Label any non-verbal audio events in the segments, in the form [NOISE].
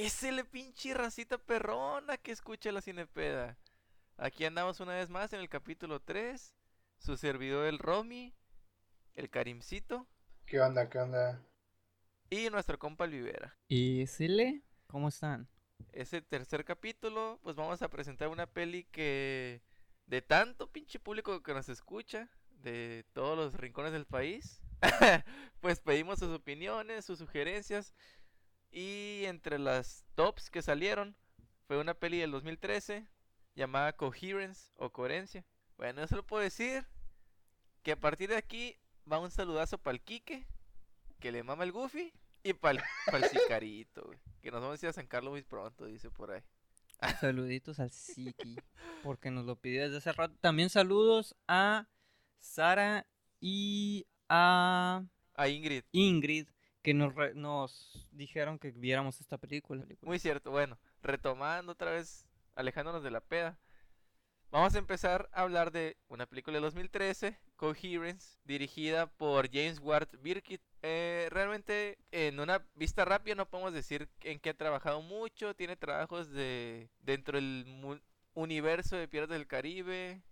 Es el pinche racita perrona que escucha la cinepeda. Aquí andamos una vez más en el capítulo 3. Su servidor el Romy, el Karimcito ¿Qué onda? ¿Qué onda? y nuestro compa el Vivera. ¿Y Sile? ¿Cómo están? Ese tercer capítulo, pues vamos a presentar una peli que de tanto pinche público que nos escucha, de todos los rincones del país, [LAUGHS] pues pedimos sus opiniones, sus sugerencias y entre las tops que salieron fue una peli del 2013 llamada Coherence o Coherencia. Bueno, yo solo puedo decir que a partir de aquí va un saludazo para el Quique, que le mama el Goofy, y para el Sicarito, güey, que nos vamos a ir a San Carlos muy pronto, dice por ahí. [LAUGHS] Saluditos al Siki, porque nos lo pidió desde hace rato. También saludos a Sara y a A Ingrid. Ingrid, que nos, re- nos dijeron que viéramos esta película. Muy cierto, bueno, retomando otra vez, alejándonos de la peda. Vamos a empezar a hablar de una película de 2013, Coherence, dirigida por James Ward Birkitt. Eh, realmente, en una vista rápida, no podemos decir en qué ha trabajado mucho. Tiene trabajos de dentro del universo de Piratas del Caribe.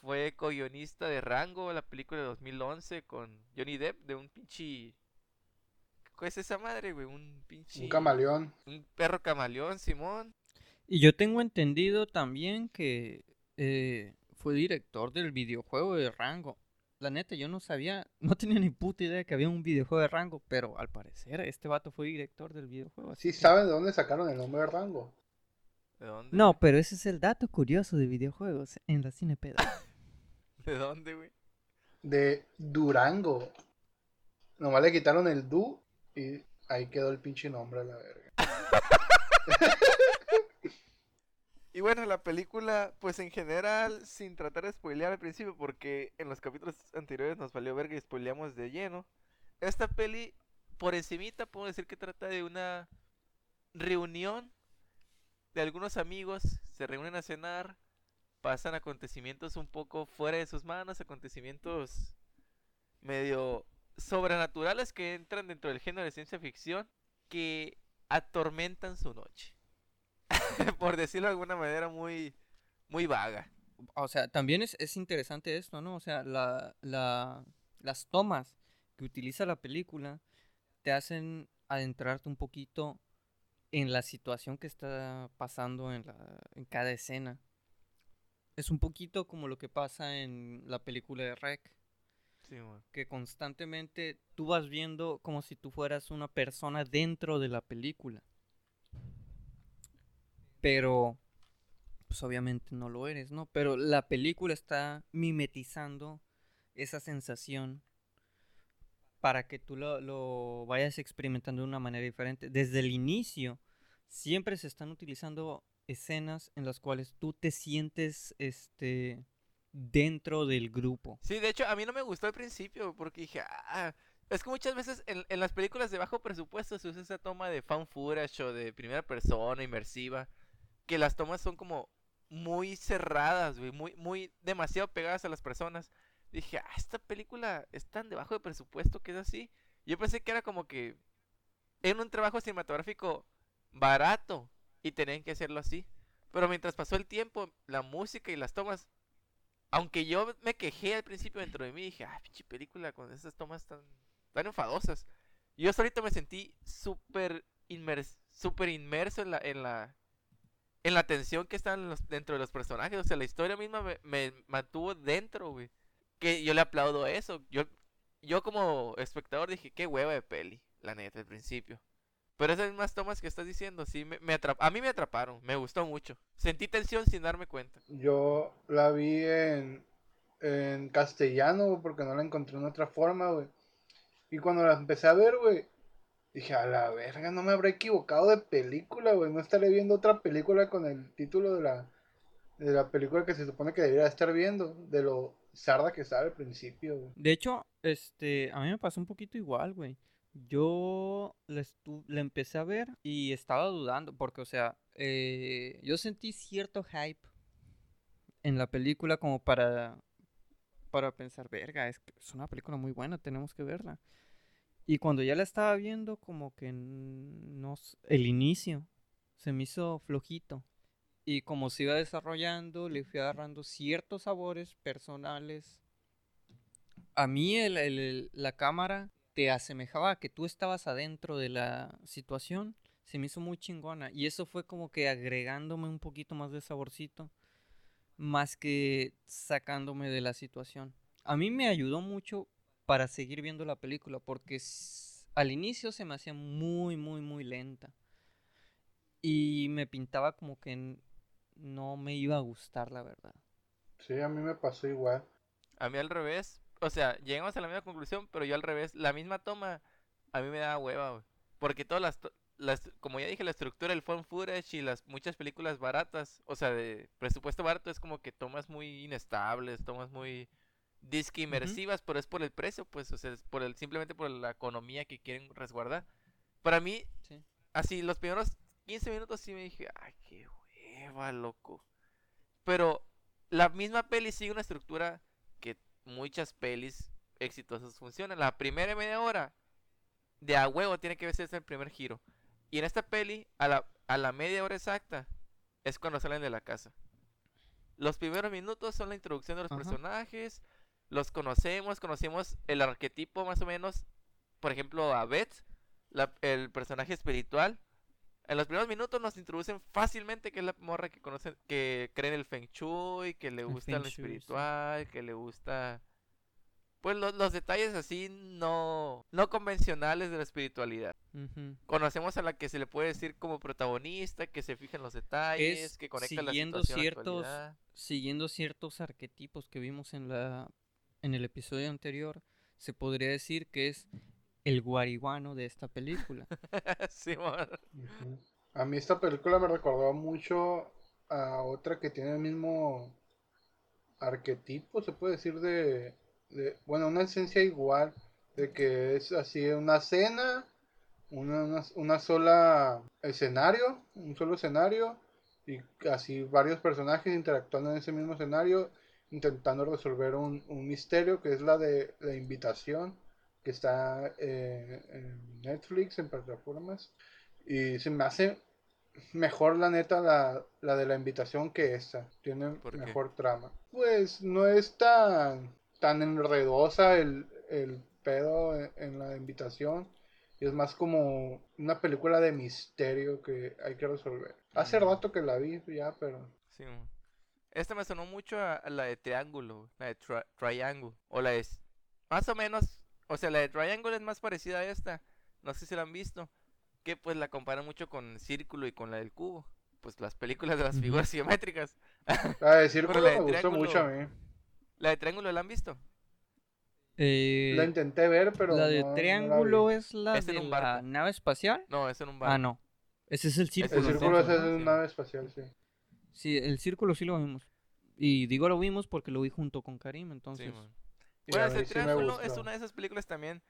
Fue co-guionista de Rango, la película de 2011 con Johnny Depp, de un pinche. ¿Qué es esa madre, güey? Un pinche. Un camaleón. Un perro camaleón, Simón. Y yo tengo entendido también que eh, fue director del videojuego de Rango. La neta, yo no sabía, no tenía ni puta idea que había un videojuego de Rango, pero al parecer este vato fue director del videojuego. ¿Sí que- saben de dónde sacaron el nombre de Rango? ¿De dónde? No, pero ese es el dato curioso de videojuegos en la cinepeda. [LAUGHS] ¿De dónde, güey? De Durango. Nomás le quitaron el Du y ahí quedó el pinche nombre a la verga. [LAUGHS] Y bueno, la película, pues en general, sin tratar de spoilear al principio, porque en los capítulos anteriores nos valió verga y spoileamos de lleno. Esta peli, por encimita, puedo decir que trata de una reunión de algunos amigos, se reúnen a cenar, pasan acontecimientos un poco fuera de sus manos, acontecimientos medio sobrenaturales que entran dentro del género de ciencia ficción, que atormentan su noche. [LAUGHS] por decirlo de alguna manera muy, muy vaga. O sea, también es, es interesante esto, ¿no? O sea, la, la, las tomas que utiliza la película te hacen adentrarte un poquito en la situación que está pasando en, la, en cada escena. Es un poquito como lo que pasa en la película de Rec, Que constantemente tú vas viendo como si tú fueras una persona dentro de la película. Pero, pues obviamente no lo eres, ¿no? Pero la película está mimetizando esa sensación para que tú lo, lo vayas experimentando de una manera diferente. Desde el inicio, siempre se están utilizando escenas en las cuales tú te sientes este dentro del grupo. Sí, de hecho, a mí no me gustó al principio porque dije, ah, es que muchas veces en, las películas de bajo presupuesto se usa esa toma de fan footage o de primera persona, inmersiva, que las tomas son como muy cerradas, muy, muy demasiado pegadas a las personas. Dije, ah, esta película es tan de bajo de presupuesto que es así. Yo pensé que era como que en un trabajo cinematográfico barato y tenían que hacerlo así. Pero mientras pasó el tiempo, la música y las tomas aunque yo me quejé al principio dentro de mí, dije, ah, pinche película con esas tomas tan, tan enfadosas. Yo solito me sentí súper inmers súper inmerso en la, en la, en la tensión que están dentro de los personajes. O sea, la historia misma me, me mantuvo dentro, güey. Que yo le aplaudo eso. Yo, yo como espectador dije, qué hueva de peli, la neta, al principio. Pero esas mismas tomas que estás diciendo, sí, me, me atrap- a mí me atraparon, me gustó mucho. Sentí tensión sin darme cuenta. Yo la vi en, en castellano, güey, porque no la encontré en otra forma, güey. Y cuando la empecé a ver, güey, dije, a la verga, no me habré equivocado de película, güey. No estaré viendo otra película con el título de la, de la película que se supone que debería estar viendo, de lo sarda que estaba al principio, güey. De hecho, este, a mí me pasó un poquito igual, güey. Yo la, la empecé a ver y estaba dudando, porque, o sea, eh, yo sentí cierto hype en la película como para, para pensar, verga, es, es una película muy buena, tenemos que verla. Y cuando ya la estaba viendo, como que no, el inicio, se me hizo flojito. Y como se iba desarrollando, le fui agarrando ciertos sabores personales. A mí el- el- la cámara te asemejaba a que tú estabas adentro de la situación. Se me hizo muy chingona. Y eso fue como que agregándome un poquito más de saborcito. Más que sacándome de la situación. A mí me ayudó mucho para seguir viendo la película. Porque al inicio se me hacía muy, muy, muy lenta. Y me pintaba como que no me iba a gustar, la verdad. Sí, a mí me pasó igual. A mí al revés. O sea, llegamos a la misma conclusión, pero yo al revés. La misma toma a mí me da hueva, güey. Porque todas las, las, como ya dije, la estructura del phone footage y las muchas películas baratas, o sea, de presupuesto barato es como que tomas muy inestables, tomas muy disque inmersivas, pero es por el precio, pues, o sea, es por el, simplemente por la economía que quieren resguardar. Para mí, Sí. así, los primeros 15 minutos sí me dije, ay, qué hueva, loco. Pero la misma peli sigue una estructura muchas pelis exitosas funcionan. La primera media hora de a huevo tiene que ser el primer giro. Y en esta peli, a la, a la media hora exacta, es cuando salen de la casa. Los primeros minutos son la introducción de los Ajá. personajes, los conocemos, conocemos el arquetipo más o menos, por ejemplo, a Beth, la- el personaje espiritual. En los primeros minutos nos introducen fácilmente que es la morra que conoce, que cree en el Feng Shui, que le gusta lo sí. espiritual, que le gusta pues lo- los detalles así no no convencionales de la espiritualidad. Conocemos a la que se le puede decir como protagonista, que se fija en los detalles, Es que conecta la siguiendo situación la ciertos- actualidad. Siguiendo ciertos arquetipos que vimos en la en el episodio anterior, se podría decir que es el guariguano de esta película. [LAUGHS] A mí esta película me recordó mucho a otra que tiene el mismo arquetipo, se puede decir, de, de- bueno, una esencia igual, de que es así una cena, una, una, una sola escenario, un solo escenario, y así varios personajes interactuando en ese mismo escenario, intentando resolver un, un misterio que es la de la invitación, que está eh, en Netflix, en plataformas. Y se me hace mejor, la neta, la, la de la invitación que esta. Tiene mejor trama. Pues no es tan, tan enredosa el, el pedo en, en la invitación. Y es más como una película de misterio que hay que resolver. Hace Mm. rato que la vi ya, pero... Simón. Esta me sonó mucho a, a la de Triángulo, la de tri- Triangle, o la de... Más o menos, o sea, la de Triangle es más parecida a esta, no sé si la han visto, que pues la comparan mucho con Círculo y con la del Cubo, pues las películas de las figuras geométricas. [LAUGHS] La de Círculo la de me gustó mucho a mí. ¿La de Triángulo la han visto? Eh, La intenté ver, pero la de no- no la triángulo es la Es de un la barco. nave espacial. No, es en un Ah, bar. no. Ese es el El círculo. Círculo círculo es Sí. una nave espacial, sí. Sí, el círculo sí lo vimos. Y digo lo vimos porque lo vi junto con Karim, entonces. Simón. Bueno, ese sí es una de esas películas también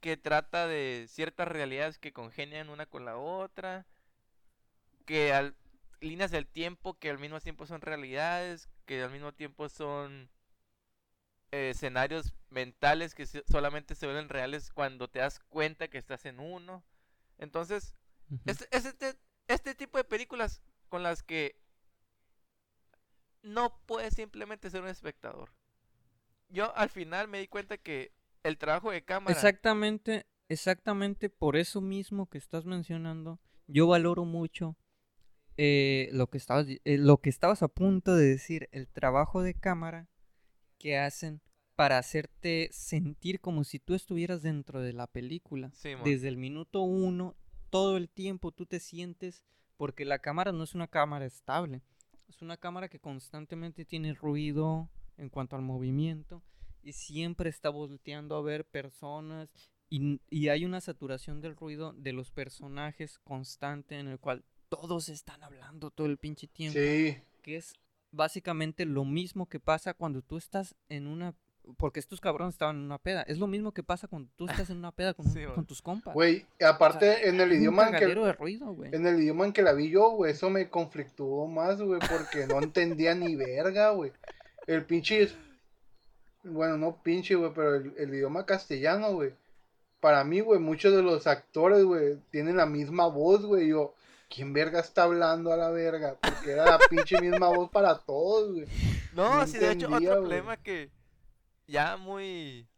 que trata de ciertas realidades que congenian una con la otra, que al líneas del tiempo que al mismo tiempo son realidades, que al mismo tiempo son eh, escenarios mentales que solamente se vuelven reales cuando te das cuenta que estás en uno. Entonces, Ujú. es, es este, este tipo de películas con las que no puedes simplemente ser un espectador. Yo al final me di cuenta que el trabajo de cámara... Exactamente, exactamente por eso mismo que estás mencionando, yo valoro mucho eh, lo que estabas, eh, lo que estabas a punto de decir, el trabajo de cámara que hacen para hacerte sentir como si tú estuvieras dentro de la película. Simón. Desde el minuto uno, todo el tiempo tú te sientes, porque la cámara no es una cámara estable, es una cámara que constantemente tiene ruido en cuanto al movimiento y siempre está volteando a ver personas y, y hay una saturación del ruido de los personajes constante en el cual todos están hablando todo el pinche tiempo Sí, que es básicamente lo mismo que pasa cuando tú estás en una porque estos cabrones estaban en una peda. Es lo mismo que pasa cuando tú estás en una peda con, [LAUGHS] Sí, tus compas. güey, aparte en el idioma en que de ruido, en el idioma en que la vi yo, güey, eso me conflictuó más, güey, porque no entendía ni verga, güey. El pinche es- bueno, no pinche, güey, pero el, el idioma castellano, güey. Para mí, güey, muchos de los actores, güey, tienen la misma voz, güey. Yo, ¿quién verga está hablando a la verga? Porque era la pinche misma voz para todos, güey. No, No sí, de hecho, entendía, otro problema que ya muy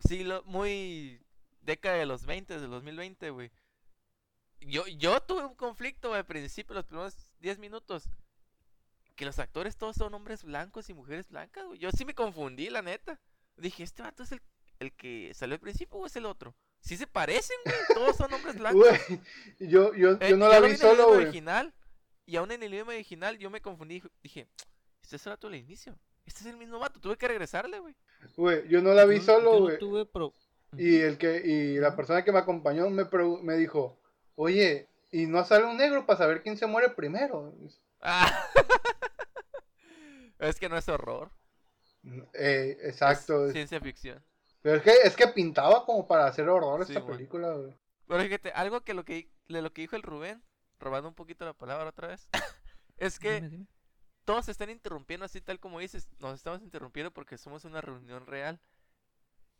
siglo, muy década de los 20, del 2020, güey. Yo, yo tuve un conflicto güey, al principio, los primeros 10 minutos. Que los actores todos son hombres blancos y mujeres blancas, güey. Yo sí me confundí, la neta. Dije, ¿este vato es el, el que salió al principio o es el otro? Sí se parecen, güey. Todos son hombres [LAUGHS] blancos. Güey, yo, yo, Eh, yo no y la vi en el solo, güey. original. Y aún en el idioma original yo me confundí. Dije, este es el vato del inicio. Este es el mismo vato. Tuve que regresarle, güey. Güey, yo no la vi Yo- solo, yo no güey. tuve pro- Y el que, y la persona que me acompañó me, pregu- me dijo, oye, ¿y no sale un negro para saber quién se muere primero? Ah. [LAUGHS] es que no es horror. Eh, es exacto. ciencia ficción. Pero es que, es que pintaba como para hacer horror Sí, esta película, güey. Pero fíjate, algo que lo que, de lo que dijo el Rubén, robando un poquito la palabra otra vez, [LAUGHS] es que Dime, dime. todos se están interrumpiendo así tal como dices. Nos estamos interrumpiendo porque somos una reunión real.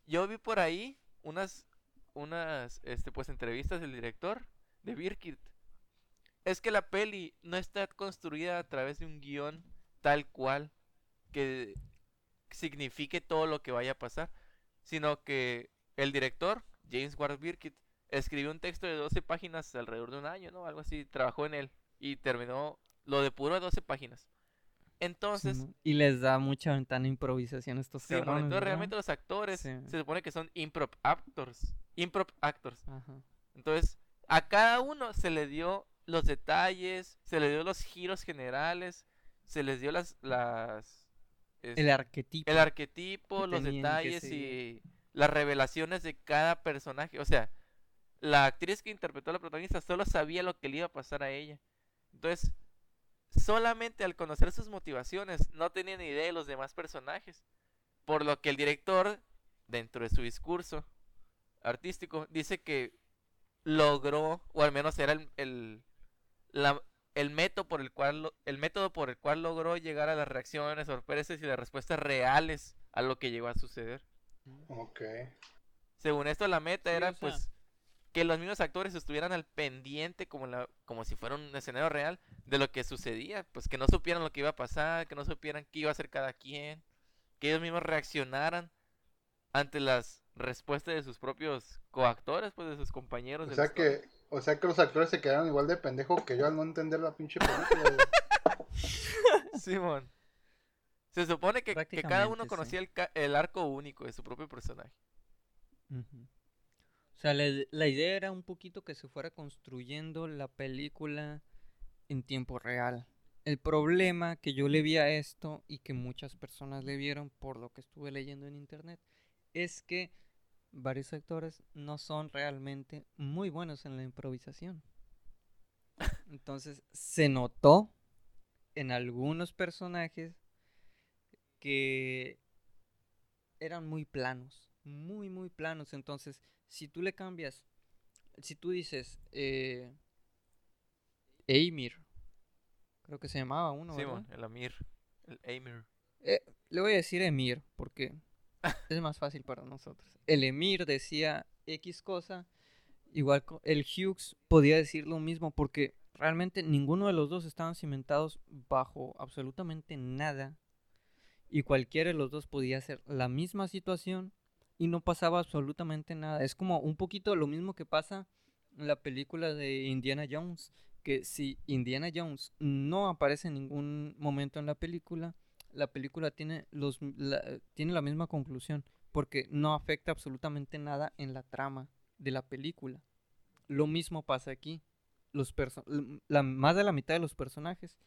Yo vi por ahí unas, unas, este, pues entrevistas del director de Birkit. Es que la peli no está construida a través de un guion tal cual que signifique todo lo que vaya a pasar, sino que el director, James Ward Birkit, escribió un texto de 12 páginas alrededor de un año, ¿no? Algo así, trabajó en él y terminó lo depuró de 12 páginas. Entonces, Simón. Y les da mucha ventana improvisación a estos Sí, cabrones, entonces ¿verdad? realmente los actores Sí. se supone que son improv actors. Improv actors. Ajá. Entonces, a cada uno se le dio los detalles, se le dio los giros generales, se les dio las las El arquetipo. el arquetipo, que los detalles y las revelaciones de cada personaje. O sea, la actriz que interpretó a la protagonista solo sabía lo que le iba a pasar a ella. Entonces, solamente al conocer sus motivaciones, no tenía ni idea de los demás personajes. Por lo que el director, dentro de su discurso artístico, dice que logró, o al menos era el, el, la- el método por el cual lo- el método por el cual logró llegar a las reacciones, sorpresas y las respuestas reales a lo que llegó a suceder. Ok. Según esto, la meta Sí, era o sea- pues que los mismos actores estuvieran al pendiente como, la, como si fuera un escenario real de lo que sucedía, pues que no supieran lo que iba a pasar, que no supieran qué iba a hacer cada quien, que ellos mismos reaccionaran ante las respuestas de sus propios coactores, pues de sus compañeros. O sea que, o sea que los actores se quedaron igual de pendejos que yo al no entender la pinche película. [LAUGHS] Simón. Se supone que, que cada uno sí. conocía el, el arco único de su propio personaje. O sea, la, la idea era un poquito que se fuera construyendo la película en tiempo real. El problema que yo le vi a esto y que muchas personas le vieron por lo que estuve leyendo en internet es que varios actores no son realmente muy buenos en la improvisación. [LAUGHS] Entonces se notó en algunos personajes que eran muy planos, muy, muy planos. Entonces, si tú le cambias, si tú dices, eh, Eimir, creo que se llamaba uno, el Amir, el Amir. Eh, le voy a decir Emir porque [LAUGHS] es más fácil para nosotros. El Emir decía X cosa, igual el Hughes podía decir lo mismo porque realmente ninguno de los dos estaban cimentados bajo absolutamente nada y cualquiera de los dos podía hacer la misma situación y no pasaba absolutamente nada. Es como un poquito lo mismo que pasa en la película de Indiana Jones, que si Indiana Jones no aparece en ningún momento en la película, la película tiene los la, tiene la misma conclusión porque no afecta absolutamente nada en la trama de la película. Lo mismo pasa aquí. Los la, más de la mitad de los personajes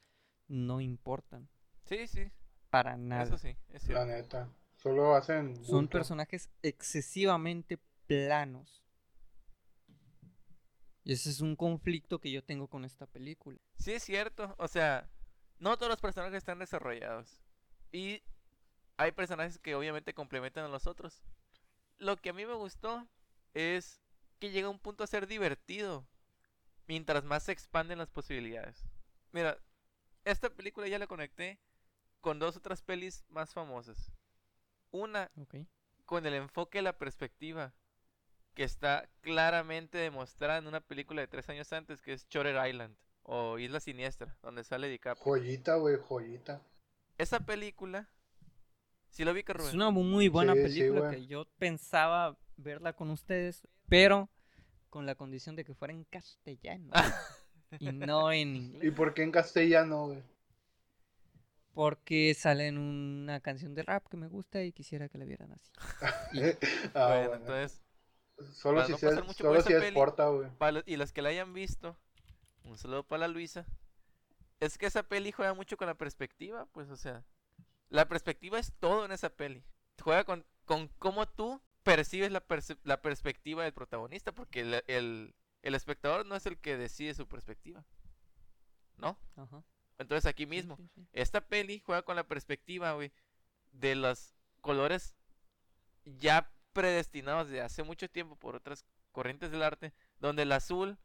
no importan Sí, sí, para nada. eso sí, es La neta. Solo hacen. Son personajes excesivamente planos. Y ese es un conflicto que yo tengo con esta película. Sí es cierto, o sea, no todos los personajes están desarrollados. Y hay personajes que obviamente complementan a los otros. Lo que a mí me gustó es que llega un punto a ser divertido mientras más se expanden las posibilidades. Mira, esta película ya la conecté con dos otras pelis más famosas. Una con el enfoque de la perspectiva que está claramente demostrada en una película de tres años antes que es Shutter Island o Isla Siniestra, donde sale DiCaprio. Joyita, güey, joyita. Esa película, ¿sí lo vi que Es Rubén? una muy buena Sí, película que yo pensaba verla con ustedes, pero con la condición de que fuera en castellano [LAUGHS] y no en ¿Y inglés. por qué en castellano, güey? Porque sale en una canción de rap que me gusta y quisiera que la vieran así. [LAUGHS] Y Ah, Bueno, bueno. entonces, Solo si no se solo si es peli, güey. para los- y los que la hayan visto, un saludo para la Luisa. Es que esa peli juega mucho con la perspectiva, pues, o sea, la perspectiva es todo en esa peli. Juega con, con cómo tú percibes la, perce- la perspectiva del protagonista, porque el, el, el espectador no es el que decide su perspectiva, ¿no? Ajá, Entonces aquí sí, mismo, sí, sí. esta peli juega con la perspectiva, güey, de los colores ya predestinados de hace mucho tiempo por otras corrientes del arte, donde el azul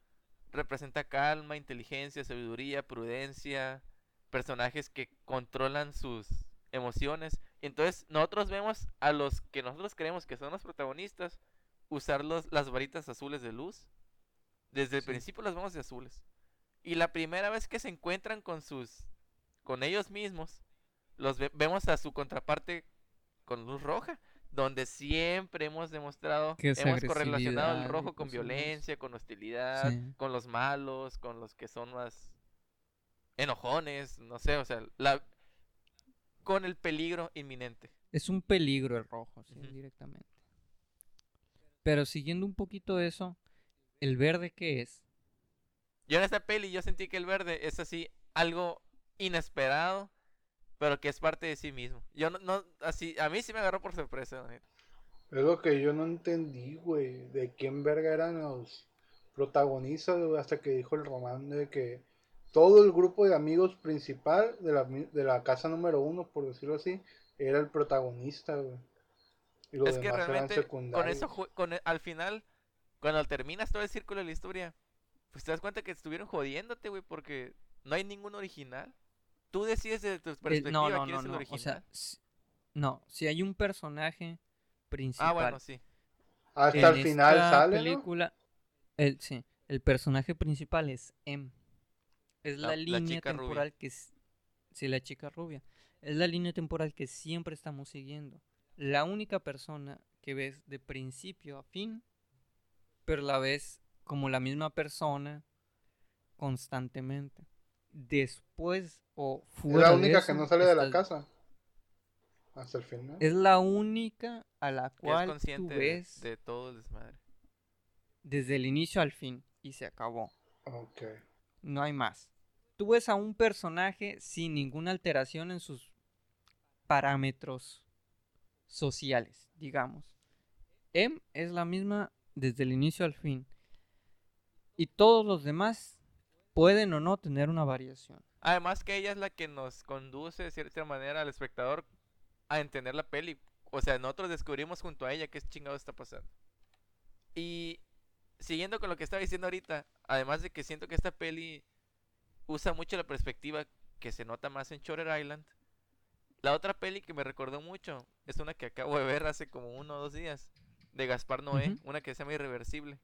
representa calma, inteligencia, sabiduría, prudencia, personajes que controlan sus emociones. Entonces nosotros vemos a los que nosotros creemos que son los protagonistas usar los- las varitas azules de luz. Desde el Sí. principio las vemos de azules. Y la primera vez que se encuentran con sus con ellos mismos, los ve- vemos a su contraparte con luz roja, donde siempre hemos demostrado, Que hemos correlacionado el rojo con violencia, con hostilidad, Sí. con los malos, con los que son más enojones, no sé, o sea, la con el peligro inminente. Es un peligro el rojo, sí, directamente. Pero siguiendo un poquito eso, ¿el verde qué es? Yo en esta peli yo sentí que el verde es así algo inesperado, pero que es parte de sí mismo. Yo no, no así, a mí sí me agarró por sorpresa. la neta. Es lo que yo no entendí, güey. De quién verga eran los protagonistas, güey, hasta que dijo el Román de que todo el grupo de amigos principal de la, de la casa número uno, por decirlo así, era el protagonista, güey. Y los es que demás eran realmente con eso, con e- al final, cuando terminas todo el círculo de la historia, pues te das cuenta que estuvieron jodiéndote, güey, porque no hay ningún original. Tú decides desde tu perspectiva no, no, quién no, es el no. original. O sea, si- no, si hay un personaje principal ah, bueno, sí. Hasta en el final esta sale, ¿no? película, el, sí, el personaje principal es M. Es La- la, la línea rubia. temporal que es, sí, la chica rubia. Es la línea temporal que siempre estamos siguiendo. La única persona que ves de principio a fin, pero la ves como la misma persona constantemente. Después o Es fuera la de única que no sale de la casa. Hasta el final. Es la única a la Que es cual tú consciente de, ves de todo el desmadre. desde el inicio al fin y se acabó. Ok. No hay más. Tú ves a un personaje sin ninguna alteración en sus parámetros sociales, digamos. M es la misma desde el inicio al fin. Y todos los demás pueden o no tener una variación. Además que ella es la que nos conduce de cierta manera al espectador a entender la peli. O sea, nosotros descubrimos junto a ella qué chingado está pasando. Y siguiendo con lo que estaba diciendo ahorita, además de que siento que esta peli usa mucho la perspectiva que se nota más en Shutter Island. La otra peli que me recordó mucho es una que acabo de ver hace como uno o dos días, de Gaspar Noé, una que se llama Irreversible.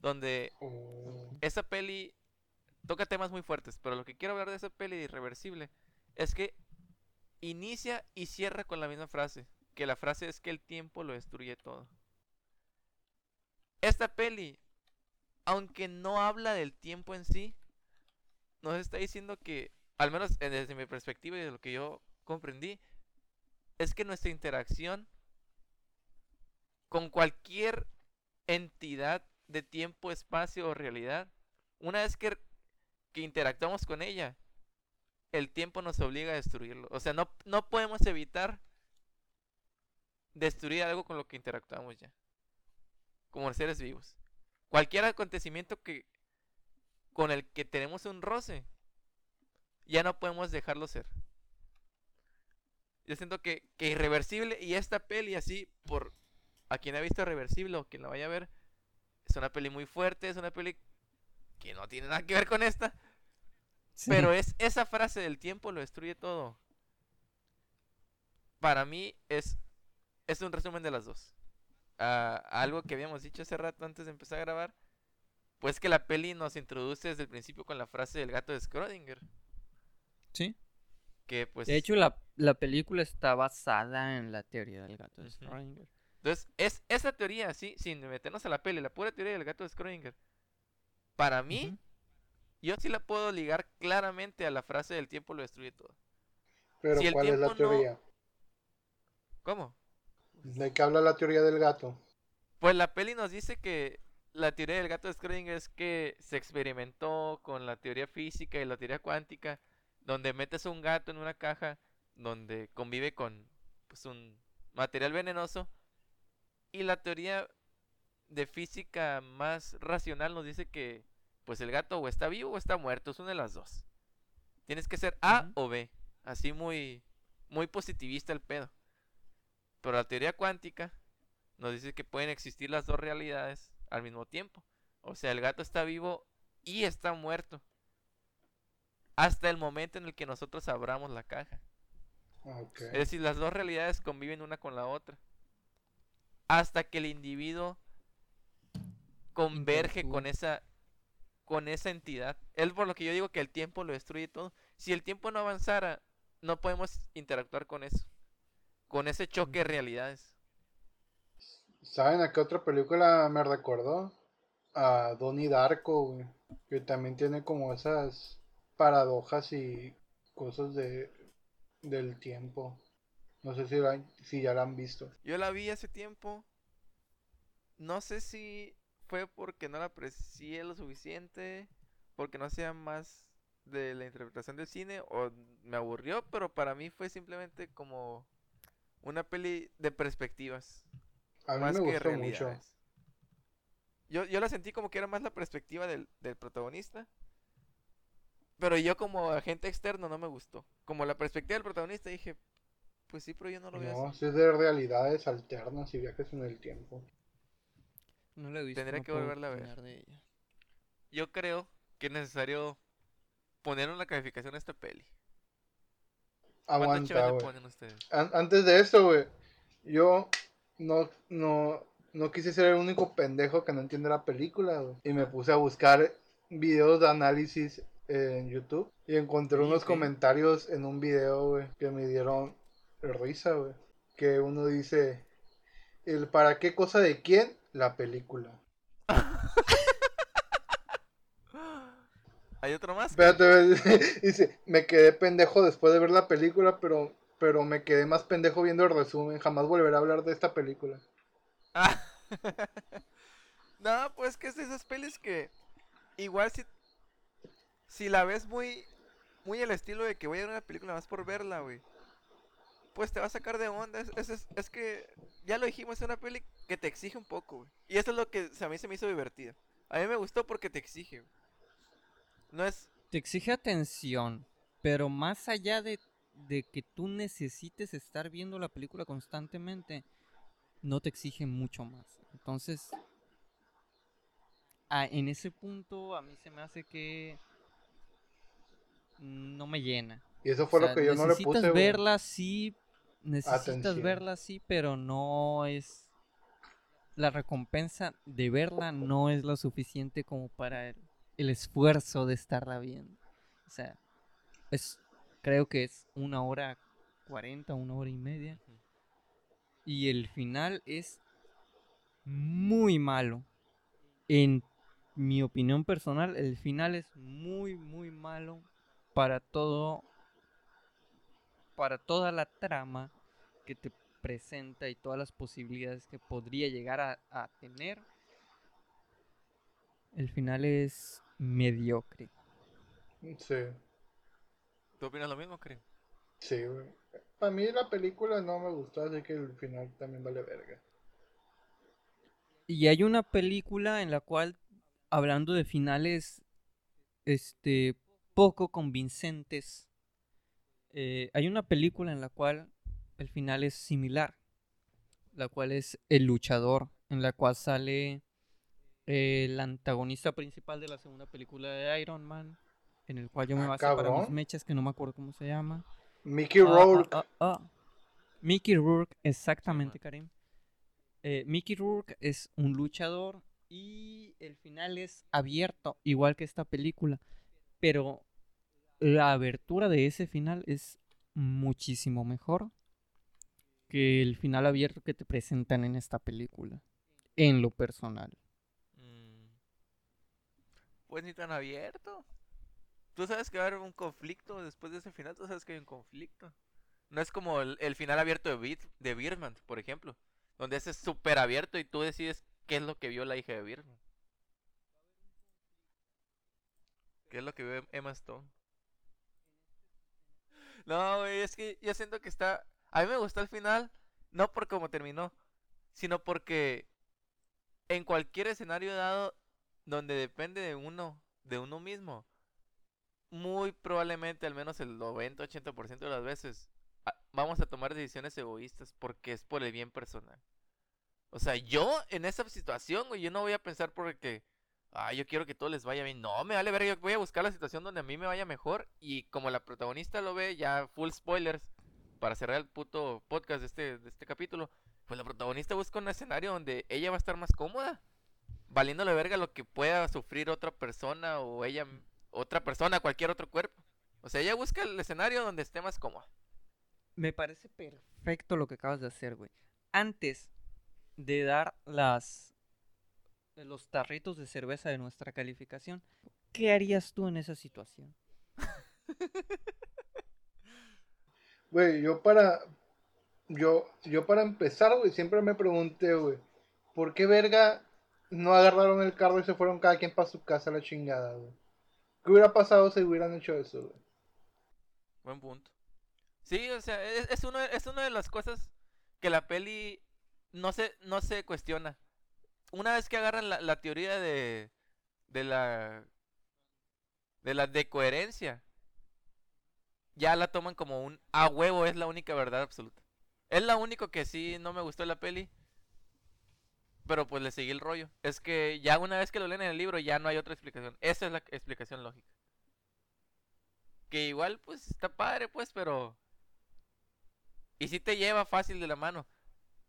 Donde Oh, esa peli toca temas muy fuertes, pero lo que quiero hablar de esa peli de Irreversible es que inicia y cierra con la misma frase, que la frase es que el tiempo lo destruye todo. Esta peli, aunque no habla del tiempo en sí, nos está diciendo que, al menos desde mi perspectiva y de lo que yo comprendí, es que nuestra interacción con cualquier entidad de tiempo, espacio o realidad, una vez que, que interactuamos con ella, el tiempo nos obliga a destruirlo. O sea, no, no podemos evitar destruir algo con lo que interactuamos ya. Como seres vivos. Cualquier acontecimiento que con el que tenemos un roce, ya no podemos dejarlo ser. Yo siento que, que irreversible y esta peli así, por a quien ha visto Reversible o quien la vaya a ver, es una peli muy fuerte, es una peli que no tiene nada que ver con esta, pero es esa frase del tiempo lo destruye todo. Para mí es, es un resumen de las dos. Ah, algo que habíamos dicho hace rato antes de empezar a grabar, pues que la peli nos introduce desde el principio con la frase del gato de Schrödinger. Sí. Que pues. De hecho, la, la película está basada en la teoría del gato de. Schrödinger. Entonces, es esa teoría, sí, sin meternos a la peli, la pura teoría del gato de Schrödinger. Para mí. Yo sí la puedo ligar claramente a la frase del tiempo lo destruye todo. Pero Si ¿cuál es la no- teoría? ¿Cómo? ¿De qué habla la teoría del gato? Pues la peli nos dice que la teoría del gato de Schrödinger es que se experimentó con la teoría física y la teoría cuántica, donde metes un gato en una caja donde convive con pues, un material venenoso y la teoría de física más racional nos dice que pues el gato o está vivo o está muerto, es una de las dos. Tienes que ser A o B, así muy muy positivista el pedo. Pero la teoría cuántica nos dice que pueden existir las dos realidades al mismo tiempo. O sea, el gato está vivo y está muerto. Hasta el momento en el que nosotros abramos la caja. Ok. Es decir, las dos realidades conviven una con la otra. Hasta que el individuo converge con esa con esa entidad. Es por lo que yo digo que el tiempo lo destruye todo. Si el tiempo no avanzara, no podemos interactuar con eso. Con ese choque de realidades. ¿Saben a qué otra película me recordó? A Donnie Darko, güey. Que también tiene como esas paradojas y cosas de del tiempo. No sé si, la- si ya la han visto. Yo la vi hace tiempo. No sé si fue porque no la aprecié lo suficiente, porque no sea más de la interpretación del cine o me aburrió, pero para mí fue simplemente como una peli de perspectivas, A mí más me que gustó mucho. realidades. Yo, yo la sentí como que era más la perspectiva del, del protagonista, pero yo como agente externo no me gustó. Como la perspectiva del protagonista dije, pues sí, pero yo no lo veo No, así. es de realidades alternas y viajes en el tiempo. No la he visto. Tendría no que volverla a ver. de ella. Yo creo que es necesario poner una calificación a esta peli. ¿Cuántas Aguanta, güey. ponen ustedes? An- antes de eso, güey, yo no, no, no quise ser el único pendejo que no entiende la película, güey. Y me puse a buscar videos de análisis en YouTube y encontré Sí, unos sí. comentarios en un video, güey, que me dieron risa, güey. Que uno dice, el para qué cosa de quién, la película. ¿Hay otro más? Espérate, [LAUGHS] dice, me quedé pendejo después de ver la película, pero, pero me quedé más pendejo viendo el resumen. Jamás volveré a hablar de esta película. Ah. [LAUGHS] no, pues que es de esas pelis que igual si, si la ves muy, muy el estilo de que voy a ver una película más por verla, güey. Pues te va a sacar de onda. Es, es- es- es que, ya lo dijimos, es una peli que te exige un poco, güey. Y eso es lo que a mí se me hizo divertida. A mí me gustó porque te exige, güey. No es... Te exige atención, pero más allá de, de que tú necesites estar viendo la película constantemente, no te exige mucho más. Entonces, a- en ese punto a mí se me hace que no me llena. Y eso O fue sea, lo que yo no le necesitas puse, güey. verla sí, necesitas Atención. verla sí, pero no es la recompensa de verla no es lo suficiente como para el, el esfuerzo de estarla viendo. O sea, es creo que es una hora cuarenta, una hora y media. Y el final es muy malo. En mi opinión personal, el final es muy, muy malo para todo. Para toda la trama que te presenta y todas las posibilidades que podría llegar a, a tener. El final es mediocre. Sí, ¿Tú opinas lo mismo, creo? sí, güey. Para mí la película no me gustó, así que el final también vale verga. Y hay una película en la cual, hablando de finales, este, poco convincentes, eh, hay una película en la cual el final es similar, la cual es El Luchador, en la cual sale el antagonista principal de la segunda película de Iron Man, en el cual yo me Ah, basé para mis mechas, que no me acuerdo cómo se llama. Mickey Ah, ah, Rourke. ah. Mickey Rourke, exactamente, Karim. Eh, Mickey Rourke es un luchador Y el final es abierto, igual que esta película. Pero la abertura de ese final es muchísimo mejor que el final abierto que te presentan en esta película. En lo personal. Mm. Pues ni tan abierto. Tú sabes que va a haber un conflicto después de ese final, tú sabes que hay un conflicto. No es como el, final abierto de, Beat, de Birdman, por ejemplo, donde es súper abierto y tú decides qué es lo que vio la hija de Birdman. ¿Qué es lo que vio Emma Stone? No, güey, es que yo siento que está... A mí me gustó el final, no por cómo terminó, sino porque en cualquier escenario dado donde depende de uno, de uno mismo, muy probablemente, al menos el 90-80% de las veces, vamos a tomar decisiones egoístas porque es por el bien personal. O sea, yo en esa situación, güey, yo no voy a pensar porque, ah, yo quiero que todo les vaya bien. No, me vale ver, yo voy a buscar la situación donde a mí me vaya mejor y como la protagonista lo ve, ya full spoilers, para cerrar el puto podcast de este, de este capítulo, pues la protagonista busca un escenario donde ella va a estar más cómoda, valiéndole verga lo que pueda sufrir otra persona o ella, otra persona, cualquier otro cuerpo. O sea, ella busca el escenario donde esté más cómoda. Me parece perfecto lo que acabas de hacer, güey. Antes de dar las los tarritos de cerveza de nuestra calificación, ¿qué harías tú en esa situación? [LAUGHS] Güey, yo para. Yo, yo para empezar, güey, siempre me pregunté, güey, ¿por qué verga no agarraron el carro y se fueron cada quien para su casa a la chingada, güey? ¿Qué hubiera pasado si hubieran hecho eso, güey? Buen punto. Sí, o sea, es, es, uno, es una de las cosas que la peli no se, no se cuestiona. Una vez que agarran la, teoría de, de la de la decoherencia, ya la toman como un a huevo es la única verdad absoluta. Es la único que sí no me gustó la peli, pero pues le seguí el rollo. Es que ya una vez que lo leen en el libro ya no hay otra explicación. Esa es la explicación lógica. Que igual pues está padre pues, pero y sí te lleva fácil de la mano,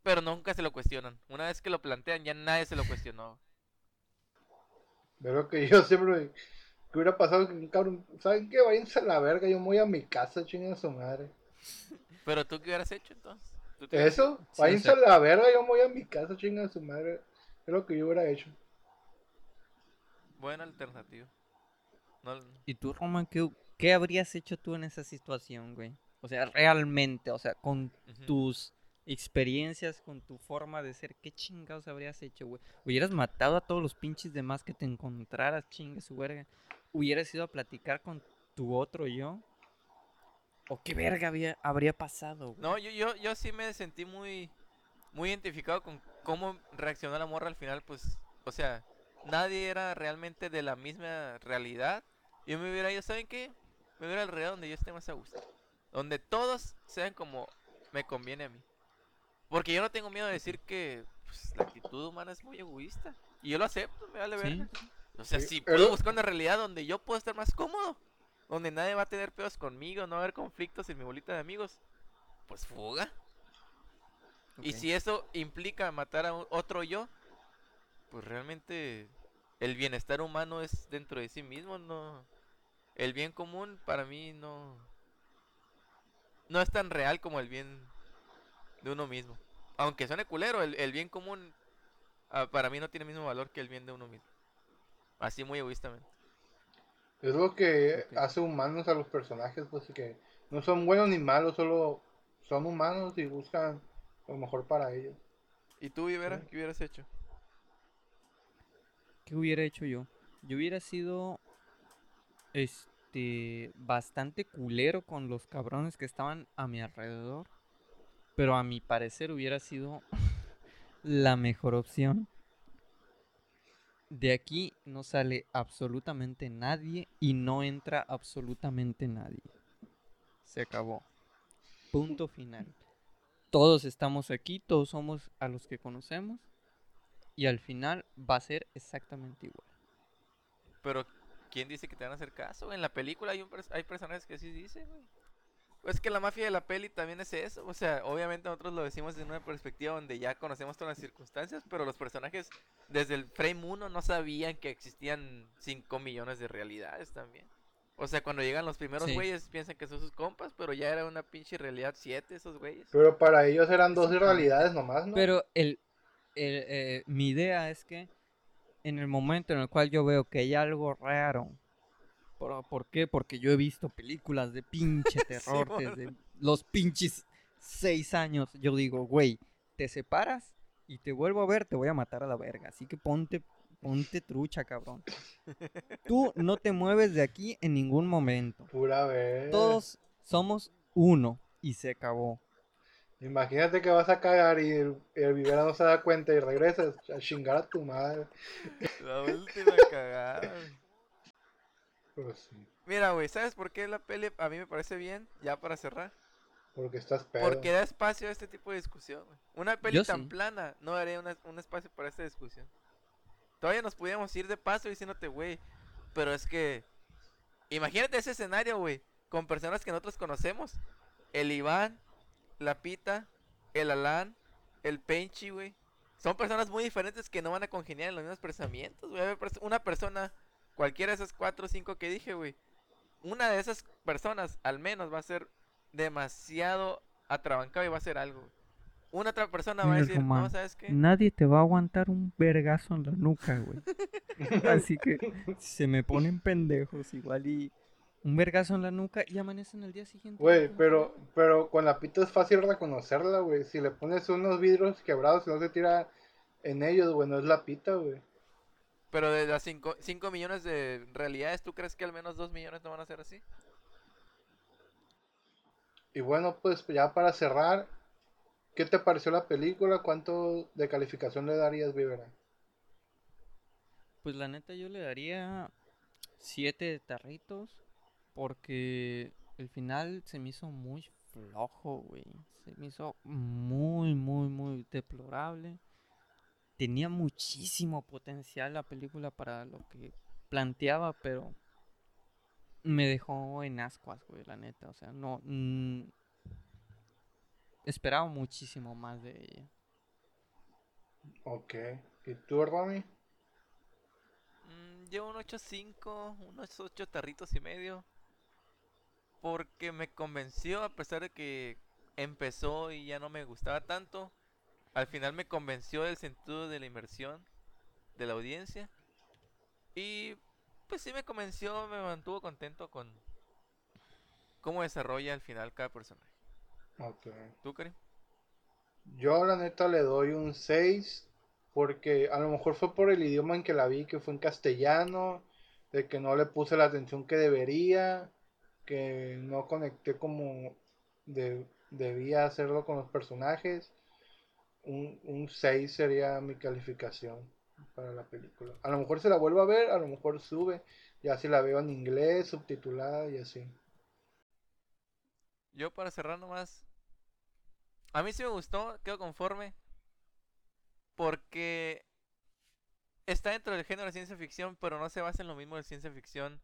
pero nunca se lo cuestionan. Una vez que lo plantean ya nadie se lo cuestionó. Pero que yo siempre. ¿Qué hubiera pasado? Cabrón, ¿saben qué? Váyanse a la verga, yo me voy a mi casa, chinga su madre. [LAUGHS] Pero tú qué hubieras hecho entonces? ¿Tú te hubieras- ¿Eso? Sí, Váyanse o sea- a la verga, yo me voy a mi casa, chinga su madre. Es lo que yo hubiera hecho. Buena alternativa. No, ¿Y tú, Roman, qué, qué habrías hecho tú en esa situación, güey? O sea, realmente, o sea, con tus experiencias, con tu forma de ser, ¿qué chingados habrías hecho, güey? ¿Hubieras matado a todos los pinches demás que te encontraras, chingue su verga? ¿Hubieras ido a platicar con tu otro yo? ¿O qué verga había, habría pasado, güey? No, yo, yo, yo sí me sentí muy, muy identificado con cómo reaccionó la morra al final, pues, o sea, nadie era realmente de la misma realidad. Yo me hubiera ido, ¿saben qué? Me hubiera al realidad donde yo esté más a gusto. Donde todos sean como me conviene a mí. Porque yo no tengo miedo de decir que pues, la actitud humana es muy egoísta. Y yo lo acepto, me vale Sí. verga. O sea, Sí, si pero- puedo buscar una realidad donde yo puedo estar más cómodo, donde nadie va a tener pedos conmigo, no va a haber conflictos en mi bolita de amigos, pues fuga. Y si eso implica matar a otro yo, pues realmente el bienestar humano es dentro de sí mismo, no. El bien común para mí no. No es tan real como el bien de uno mismo. Aunque suene culero, el, el bien común ah, para mí no tiene el mismo valor que el bien de uno mismo. Así muy egoístamente. Es lo que hace humanos a los personajes, pues que no son buenos ni malos, solo son humanos y buscan lo mejor para ellos. ¿Y tú, Ibera, Sí. qué hubieras hecho? ¿Qué hubiera hecho yo? Yo hubiera sido este bastante culero con los cabrones que estaban a mi alrededor, pero a mi parecer hubiera sido [LAUGHS] la mejor opción. De aquí no sale absolutamente nadie y no entra absolutamente nadie. Se acabó. Punto final. Todos estamos aquí, todos somos a los que conocemos y al final va a ser exactamente igual. Pero, ¿quién dice que te van a hacer caso? En la película hay, hay personajes que sí dicen, güey. Es que la mafia de la peli también es eso. O sea, obviamente nosotros lo decimos en una perspectiva donde ya conocemos todas las circunstancias, pero los personajes desde el frame 1 no sabían que existían 5 millones de realidades también. O sea, cuando llegan los primeros Sí. güeyes piensan que son sus compas, pero ya era una pinche realidad 7 esos güeyes. Pero para ellos eran dos realidades nomás, ¿no? Pero el, el, eh, mi idea es que en el momento en el cual yo veo que hay algo raro, ¿por, por qué? Porque yo he visto películas de pinche [LAUGHS] terror desde los pinches seis años. Yo digo, güey, te separas y te vuelvo a ver, te voy a matar a la verga. Así que ponte, ponte trucha, cabrón. Tú no te mueves de aquí en ningún momento. Pura vez. Todos somos uno y se acabó. Imagínate que vas a cagar y el, el vivero no se da cuenta y regresas a chingar a tu madre. La última cagada. Pues sí, Mira, güey, ¿sabes por qué la peli a mí me parece bien? Ya para cerrar. porque estás pedo. Porque da espacio a este tipo de discusión. güey. Una peli Yo tan sí. plana no daría una- un espacio para esta discusión. Todavía nos pudiéramos ir de paso diciéndote, güey. Pero es que. Imagínate ese escenario, güey. Con personas que nosotros conocemos. El Iván, la Pita, el Alan, el Penchi, güey. Son personas muy diferentes que no van a congeniar en los mismos pensamientos, güey. Una persona, cualquiera de esas cuatro o cinco que dije, güey. Una de esas personas, al menos, va a ser demasiado atrabancado y va a hacer algo. Una otra persona va a decir, no, ¿sabes qué? Nadie te va a aguantar un vergazo en la nuca, güey. [LAUGHS] Así que se me ponen pendejos igual y un vergazo en la nuca y amanecen el día siguiente. Güey, pero, pero con la pita es fácil reconocerla, güey. Si le pones unos vidrios quebrados y no se tira en ellos, güey, no es la pita, güey. Pero de las 5 millones de realidades, ¿tú crees que al menos 2 millones no van a ser así? Y bueno, pues ya para cerrar, ¿qué te pareció la película? ¿Cuánto de calificación le darías, Vivera? Pues la neta yo le daría siete tarritos porque el final se me hizo muy flojo, güey. Se me hizo muy, muy, muy deplorable. Tenía muchísimo potencial la película para lo que planteaba, pero me dejó en ascuas, güey, la neta. O sea, no... mm, esperaba muchísimo más de ella. Ok. ¿Y tú? Mm, llevo un 8.5, unos 8 tarritos y medio. Porque me convenció, a pesar de que empezó y ya no me gustaba tanto. Al final me convenció del sentido de la inmersión de la audiencia. Y pues sí me convenció, me mantuvo contento con cómo desarrolla al final cada personaje. Ok. ¿Tú, Karim? Yo la neta le doy un 6 porque a lo mejor fue por el idioma en que la vi, que fue en castellano, de que no le puse la atención que debería, que no conecté como de- debía hacerlo con los personajes. Un, un 6 sería mi calificación para la película. A lo mejor se la vuelvo a ver, a lo mejor sube, ya si la veo en inglés, subtitulada y así. Yo para cerrar nomás. A mí sí me gustó, quedo conforme. Porque está dentro del género de ciencia ficción, pero no se basa en lo mismo de ciencia ficción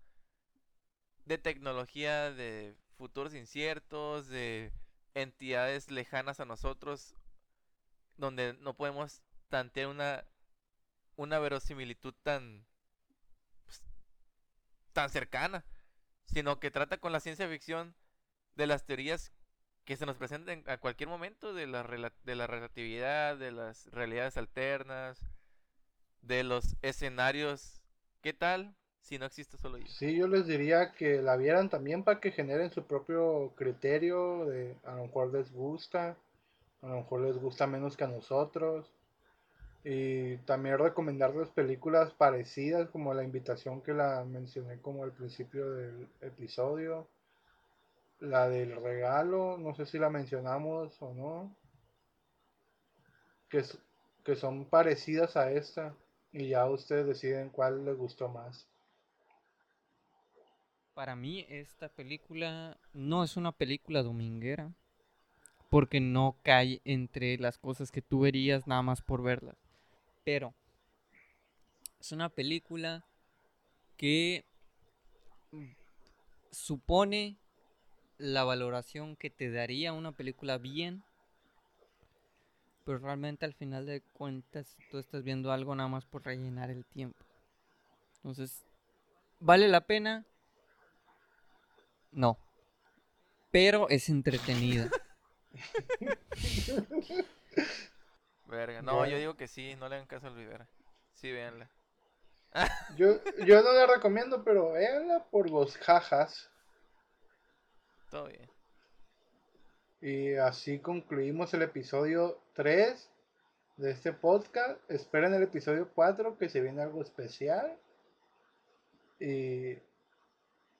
de tecnología, de futuros inciertos, de entidades lejanas a nosotros, donde no podemos tantear una, una verosimilitud tan, pues, tan cercana, sino que trata con la ciencia ficción de las teorías que se nos presentan a cualquier momento, de la, de la relatividad, de las realidades alternas, de los escenarios. ¿Qué tal si no existe solo yo? Sí, yo les diría que la vieran también para que generen su propio criterio de a lo mejor les gusta, a lo mejor les gusta menos que a nosotros. Y también recomendarles películas parecidas como La Invitación que la mencioné como al principio del episodio. La del regalo, no sé si la mencionamos o no. Que, que son parecidas a esta. Y ya ustedes deciden cuál les gustó más. Para mí esta película no es una película dominguera porque no cae entre las cosas que tú verías nada más por verlas. Pero es una película que supone la valoración que te daría una película bien. Pero realmente al final de cuentas tú estás viendo algo nada más por rellenar el tiempo. Entonces, ¿vale la pena? No. Pero es entretenida. [LAUGHS] Verga. No, yo digo que sí, no le hagan caso al Rivera. Sí, véanla. Yo, yo no la recomiendo, pero véanla por los jajas. Todo bien. Y así concluimos el episodio 3 de este podcast. Esperen el episodio 4 que se viene algo especial. Y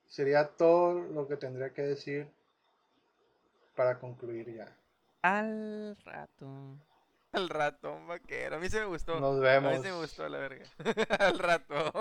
sería todo lo que tendría que decir para concluir ya. Al rato. Al rato, un vaquero. A mí se me gustó. Nos A vemos. mí se me gustó la verga. [LAUGHS] Al rato.